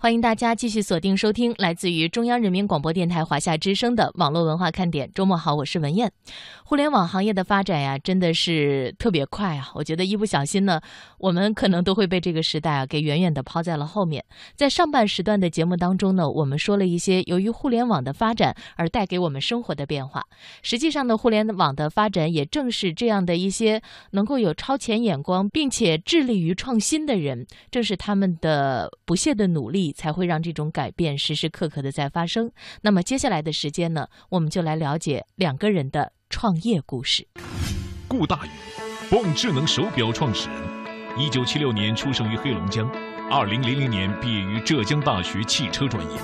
欢迎大家继续锁定收听来自于中央人民广播电台华夏之声的网络文化看点。周末好，我是文燕。互联网行业的发展呀，真的是特别快啊！我觉得一不小心呢，我们可能都会被这个时代啊给远远的抛在了后面。在上半时段的节目当中呢，我们说了一些由于互联网的发展而带给我们生活的变化。实际上呢，互联网的发展也正是这样的一些能够有超前眼光并且致力于创新的人，正是他们的不懈的努力。才会让这种改变时时刻刻的在发生。那么接下来的时间呢，我们就来了解两个人的创业故事。顾大宇，蹦智能手表创始人，一九七六年出生于黑龙江，二零零零年毕业于浙江大学汽车专业。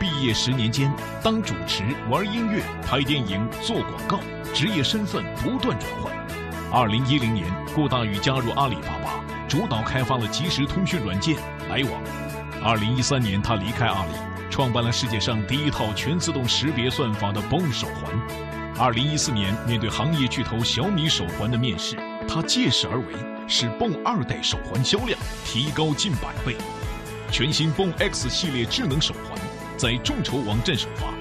毕业十年间，当主持、玩音乐、拍电影、做广告，职业身份不断转换。二零一零年，顾大宇加入阿里巴巴，主导开发了即时通讯软件来往。二零一三年，他离开阿里，创办了世界上第一套全自动识别算法的 Bone 手环。二零一四年，面对行业巨头小米手环的面试，他借势而为，使 Bone 二代手环销量提高近百倍。全新 Bone X 系列智能手环在众筹网站首发，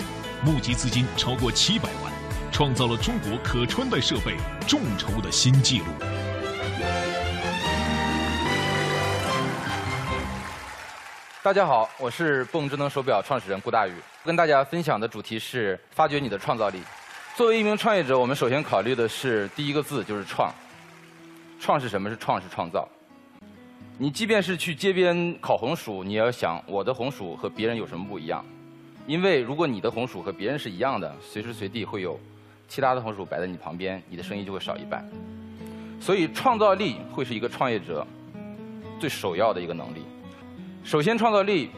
募集资金超过七百万，创造了中国可穿戴设备众筹的新纪录。大家好，我是蹦智能手表创始人顾大宇，跟大家分享的主题是发掘你的创造力。作为一名创业者，我们首先考虑的是第一个字就是创。创是什么？是创是创造。你即便是去街边烤红薯，你也要想我的红薯和别人有什么不一样？因为如果你的红薯和别人是一样的，随时随地会有其他的红薯摆在你旁边，你的生意就会少一半。所以创造力会是一个创业者最首要的一个能力。首先，创造力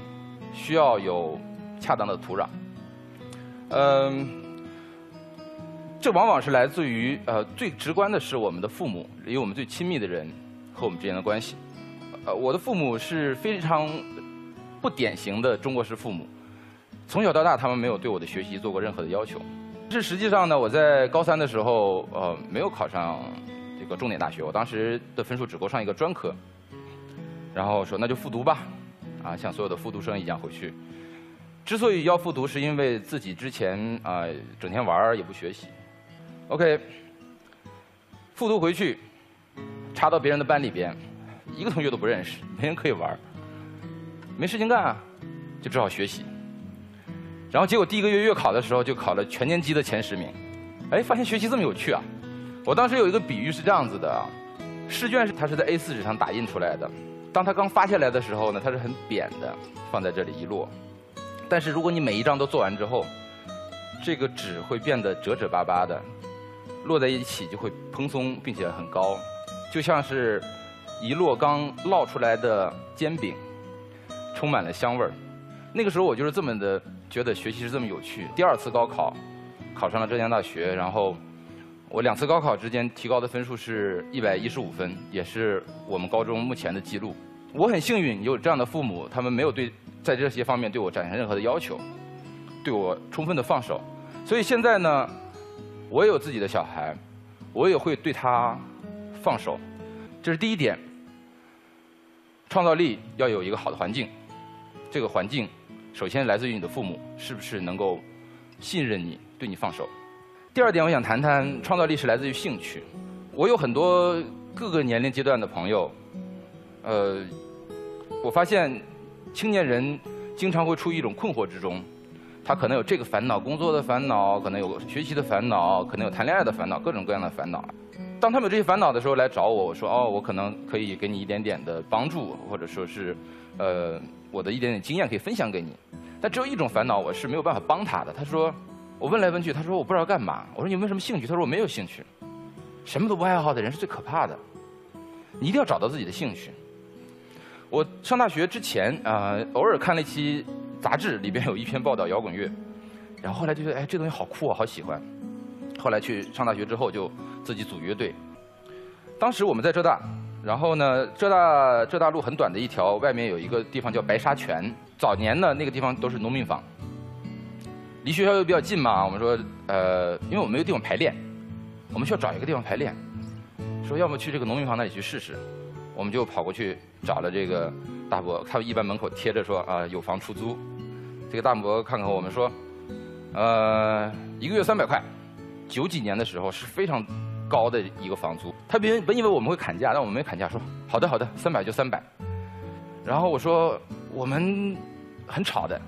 需要有恰当的土壤。嗯，这往往是来自于呃最直观的是我们的父母，离我们最亲密的人和我们之间的关系。呃，我的父母是非常不典型的中国式父母，从小到大他们没有对我的学习做过任何的要求。这实际上呢，我在高三的时候呃没有考上这个重点大学，我当时的分数只够上一个专科，然后说那就复读吧。啊，像所有的复读生一样回去。之所以要复读，是因为自己之前啊整天玩也不学习。OK，复读回去，插到别人的班里边，一个同学都不认识，没人可以玩，没事情干啊，就只好学习。然后结果第一个月月考的时候，就考了全年级的前十名。哎，发现学习这么有趣啊！我当时有一个比喻是这样子的啊，试卷是它是在 A4 纸上打印出来的。当它刚发下来的时候呢，它是很扁的，放在这里一摞。但是如果你每一张都做完之后，这个纸会变得褶褶巴巴的，摞在一起就会蓬松并且很高，就像是一摞刚烙出来的煎饼，充满了香味儿。那个时候我就是这么的觉得学习是这么有趣。第二次高考考上了浙江大学，然后我两次高考之间提高的分数是一百一十五分，也是我们高中目前的记录。我很幸运有这样的父母，他们没有对在这些方面对我展现任何的要求，对我充分的放手，所以现在呢，我有自己的小孩，我也会对他放手，这是第一点。创造力要有一个好的环境，这个环境首先来自于你的父母是不是能够信任你，对你放手。第二点，我想谈谈创造力是来自于兴趣。我有很多各个年龄阶段的朋友。呃，我发现青年人经常会处于一种困惑之中，他可能有这个烦恼，工作的烦恼，可能有学习的烦恼，可能有谈恋爱的烦恼，各种各样的烦恼。当他们有这些烦恼的时候来找我，我说哦，我可能可以给你一点点的帮助，或者说是呃我的一点点经验可以分享给你。但只有一种烦恼，我是没有办法帮他的。他说，我问来问去，他说我不知道干嘛。我说你有没什么兴趣？他说我没有兴趣。什么都不爱好的人是最可怕的。你一定要找到自己的兴趣。我上大学之前啊，偶尔看了一期杂志，里边有一篇报道摇滚乐，然后后来就觉得，哎，这东西好酷啊，好喜欢。后来去上大学之后，就自己组乐队。当时我们在浙大，然后呢，浙大浙大路很短的一条，外面有一个地方叫白沙泉。早年呢，那个地方都是农民房，离学校又比较近嘛，我们说，呃，因为我们没有地方排练，我们需要找一个地方排练，说要么去这个农民房那里去试试。我们就跑过去找了这个大伯，他一般门口贴着说啊有房出租。这个大伯看看我们说，呃，一个月三百块，九几年的时候是非常高的一个房租。他别本以为我们会砍价，但我们没砍价，说好的好的，三百就三百。然后我说我们很吵的，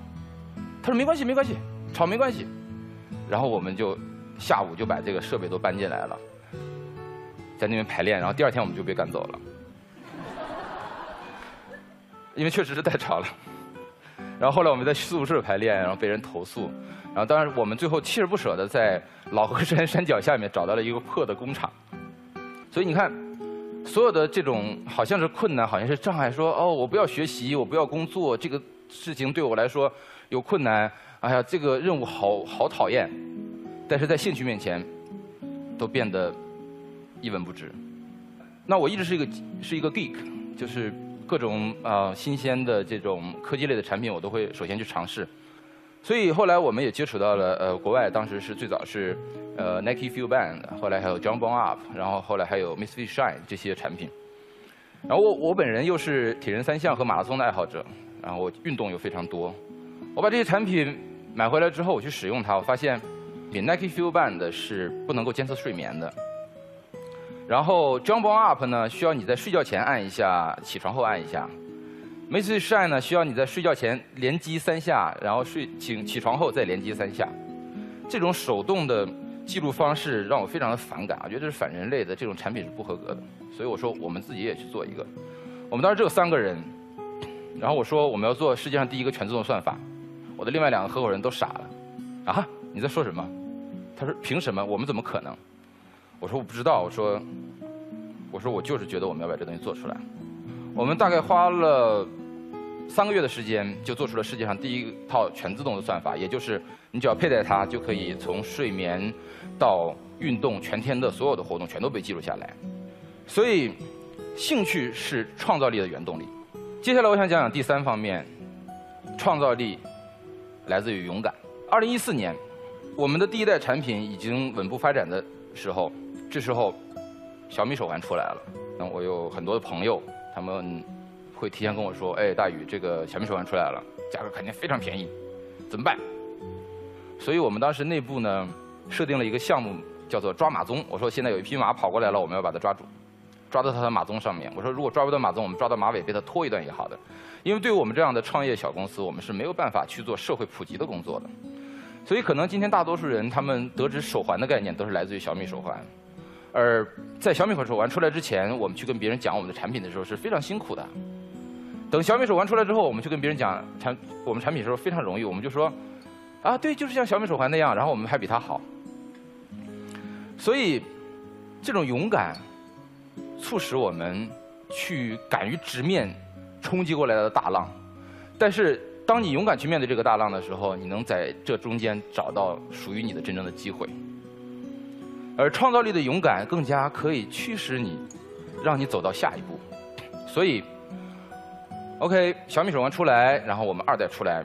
他说没关系没关系，吵没关系。然后我们就下午就把这个设备都搬进来了，在那边排练，然后第二天我们就被赶走了，因为确实是太吵了。然后后来我们在宿舍排练，然后被人投诉，然后当然我们最后锲而不舍的在老河山山脚下面找到了一个破的工厂，所以你看，所有的这种好像是困难，好像是障碍，说哦我不要学习，我不要工作，这个事情对我来说有困难，哎呀这个任务好好讨厌，但是在兴趣面前，都变得一文不值。那我一直是一个是一个 geek，就是。各种啊新鲜的这种科技类的产品，我都会首先去尝试。所以后来我们也接触到了呃国外，当时是最早是呃 Nike Fuel Band，后来还有 Jump On Up，然后后来还有 Miss Fit Shine 这些产品。然后我我本人又是铁人三项和马拉松的爱好者，然后我运动又非常多。我把这些产品买回来之后，我去使用它，我发现，比 Nike Fuel Band 是不能够监测睡眠的。然后 Jump On Up 呢，需要你在睡觉前按一下，起床后按一下。Miss Shine 呢，需要你在睡觉前连击三下，然后睡起起床后再连击三下。这种手动的记录方式让我非常的反感，我觉得这是反人类的，这种产品是不合格的。所以我说我们自己也去做一个。我们当时只有三个人，然后我说我们要做世界上第一个全自动算法。我的另外两个合伙人都傻了，啊？你在说什么？他说凭什么？我们怎么可能？我说我不知道，我说，我说我就是觉得我们要把这东西做出来。我们大概花了三个月的时间，就做出了世界上第一套全自动的算法，也就是你只要佩戴它，就可以从睡眠到运动全天的所有的活动全都被记录下来。所以，兴趣是创造力的原动力。接下来我想讲讲第三方面，创造力来自于勇敢。二零一四年，我们的第一代产品已经稳步发展的时候。这时候，小米手环出来了。那我有很多的朋友，他们会提前跟我说：“哎，大宇，这个小米手环出来了，价格肯定非常便宜，怎么办？”所以我们当时内部呢，设定了一个项目，叫做抓马鬃。我说：“现在有一匹马跑过来了，我们要把它抓住，抓到他的马鬃上面。”我说：“如果抓不到马鬃，我们抓到马尾，被他拖一段也好的。因为对于我们这样的创业小公司，我们是没有办法去做社会普及的工作的。所以可能今天大多数人他们得知手环的概念，都是来自于小米手环。”而在小米手环出来之前，我们去跟别人讲我们的产品的时候是非常辛苦的。等小米手环出来之后，我们去跟别人讲产我们产品的时候非常容易，我们就说，啊，对，就是像小米手环那样，然后我们还比它好。所以，这种勇敢，促使我们去敢于直面冲击过来的大浪。但是，当你勇敢去面对这个大浪的时候，你能在这中间找到属于你的真正的机会。而创造力的勇敢更加可以驱使你，让你走到下一步。所以，OK，小米手环出来，然后我们二代出来，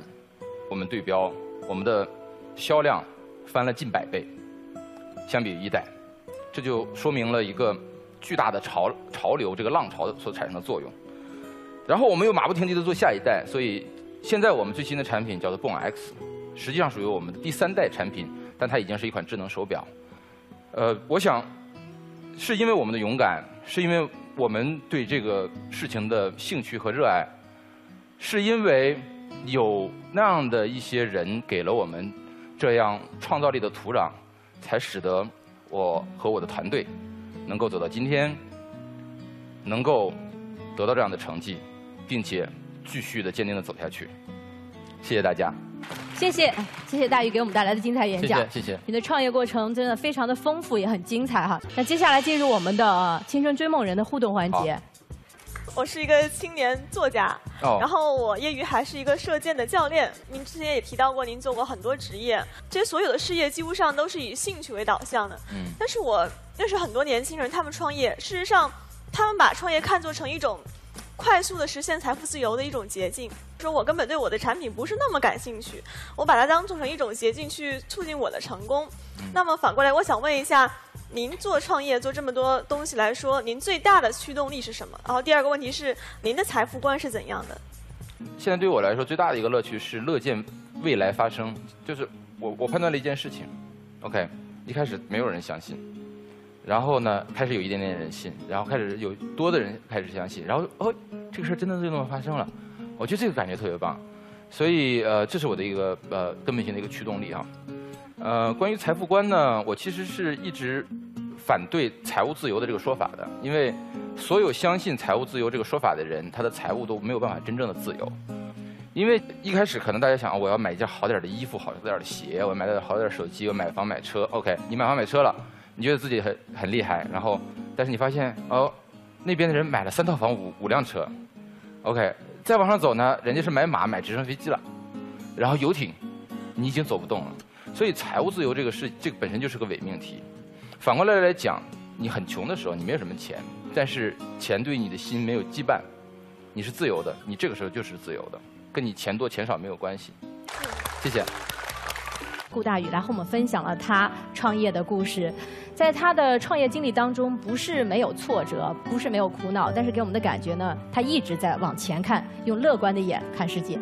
我们对标，我们的销量翻了近百倍，相比于一代，这就说明了一个巨大的潮潮流，这个浪潮所产生的作用。然后我们又马不停蹄的做下一代，所以现在我们最新的产品叫做 Bone X，实际上属于我们的第三代产品，但它已经是一款智能手表。呃，我想，是因为我们的勇敢，是因为我们对这个事情的兴趣和热爱，是因为有那样的一些人给了我们这样创造力的土壤，才使得我和我的团队能够走到今天，能够得到这样的成绩，并且继续的坚定的走下去。谢谢大家。谢谢，谢谢大宇给我们带来的精彩演讲。谢谢，谢谢。你的创业过程真的非常的丰富，也很精彩哈。那接下来进入我们的青春追梦人的互动环节。我是一个青年作家，然后我业余还是一个射箭的教练。您之前也提到过，您做过很多职业，这些所有的事业几乎上都是以兴趣为导向的。嗯。但是我认识很多年轻人，他们创业，事实上，他们把创业看作成一种快速的实现财富自由的一种捷径。说我根本对我的产品不是那么感兴趣，我把它当做成一种捷径去促进我的成功。那么反过来，我想问一下，您做创业做这么多东西来说，您最大的驱动力是什么？然后第二个问题是，您的财富观是怎样的？现在对我来说，最大的一个乐趣是乐见未来发生。就是我我判断了一件事情，OK，一开始没有人相信，然后呢，开始有一点点人信，然后开始有多的人开始相信，然后哦，这个事儿真的就那么发生了。我觉得这个感觉特别棒，所以呃，这是我的一个呃根本性的一个驱动力啊。呃，关于财富观呢，我其实是一直反对财务自由的这个说法的，因为所有相信财务自由这个说法的人，他的财务都没有办法真正的自由。因为一开始可能大家想，我要买一件好点的衣服、好点的鞋，我买点好点手机，我买房买车。OK，你买房买车了，你觉得自己很很厉害，然后但是你发现哦，那边的人买了三套房、五五辆车。OK。再往上走呢，人家是买马、买直升飞机了，然后游艇，你已经走不动了。所以财务自由这个事，这个本身就是个伪命题。反过来来讲，你很穷的时候，你没有什么钱，但是钱对你的心没有羁绊，你是自由的，你这个时候就是自由的，跟你钱多钱少没有关系。谢谢。顾大宇来和我们分享了他创业的故事，在他的创业经历当中，不是没有挫折，不是没有苦恼，但是给我们的感觉呢，他一直在往前看，用乐观的眼看世界。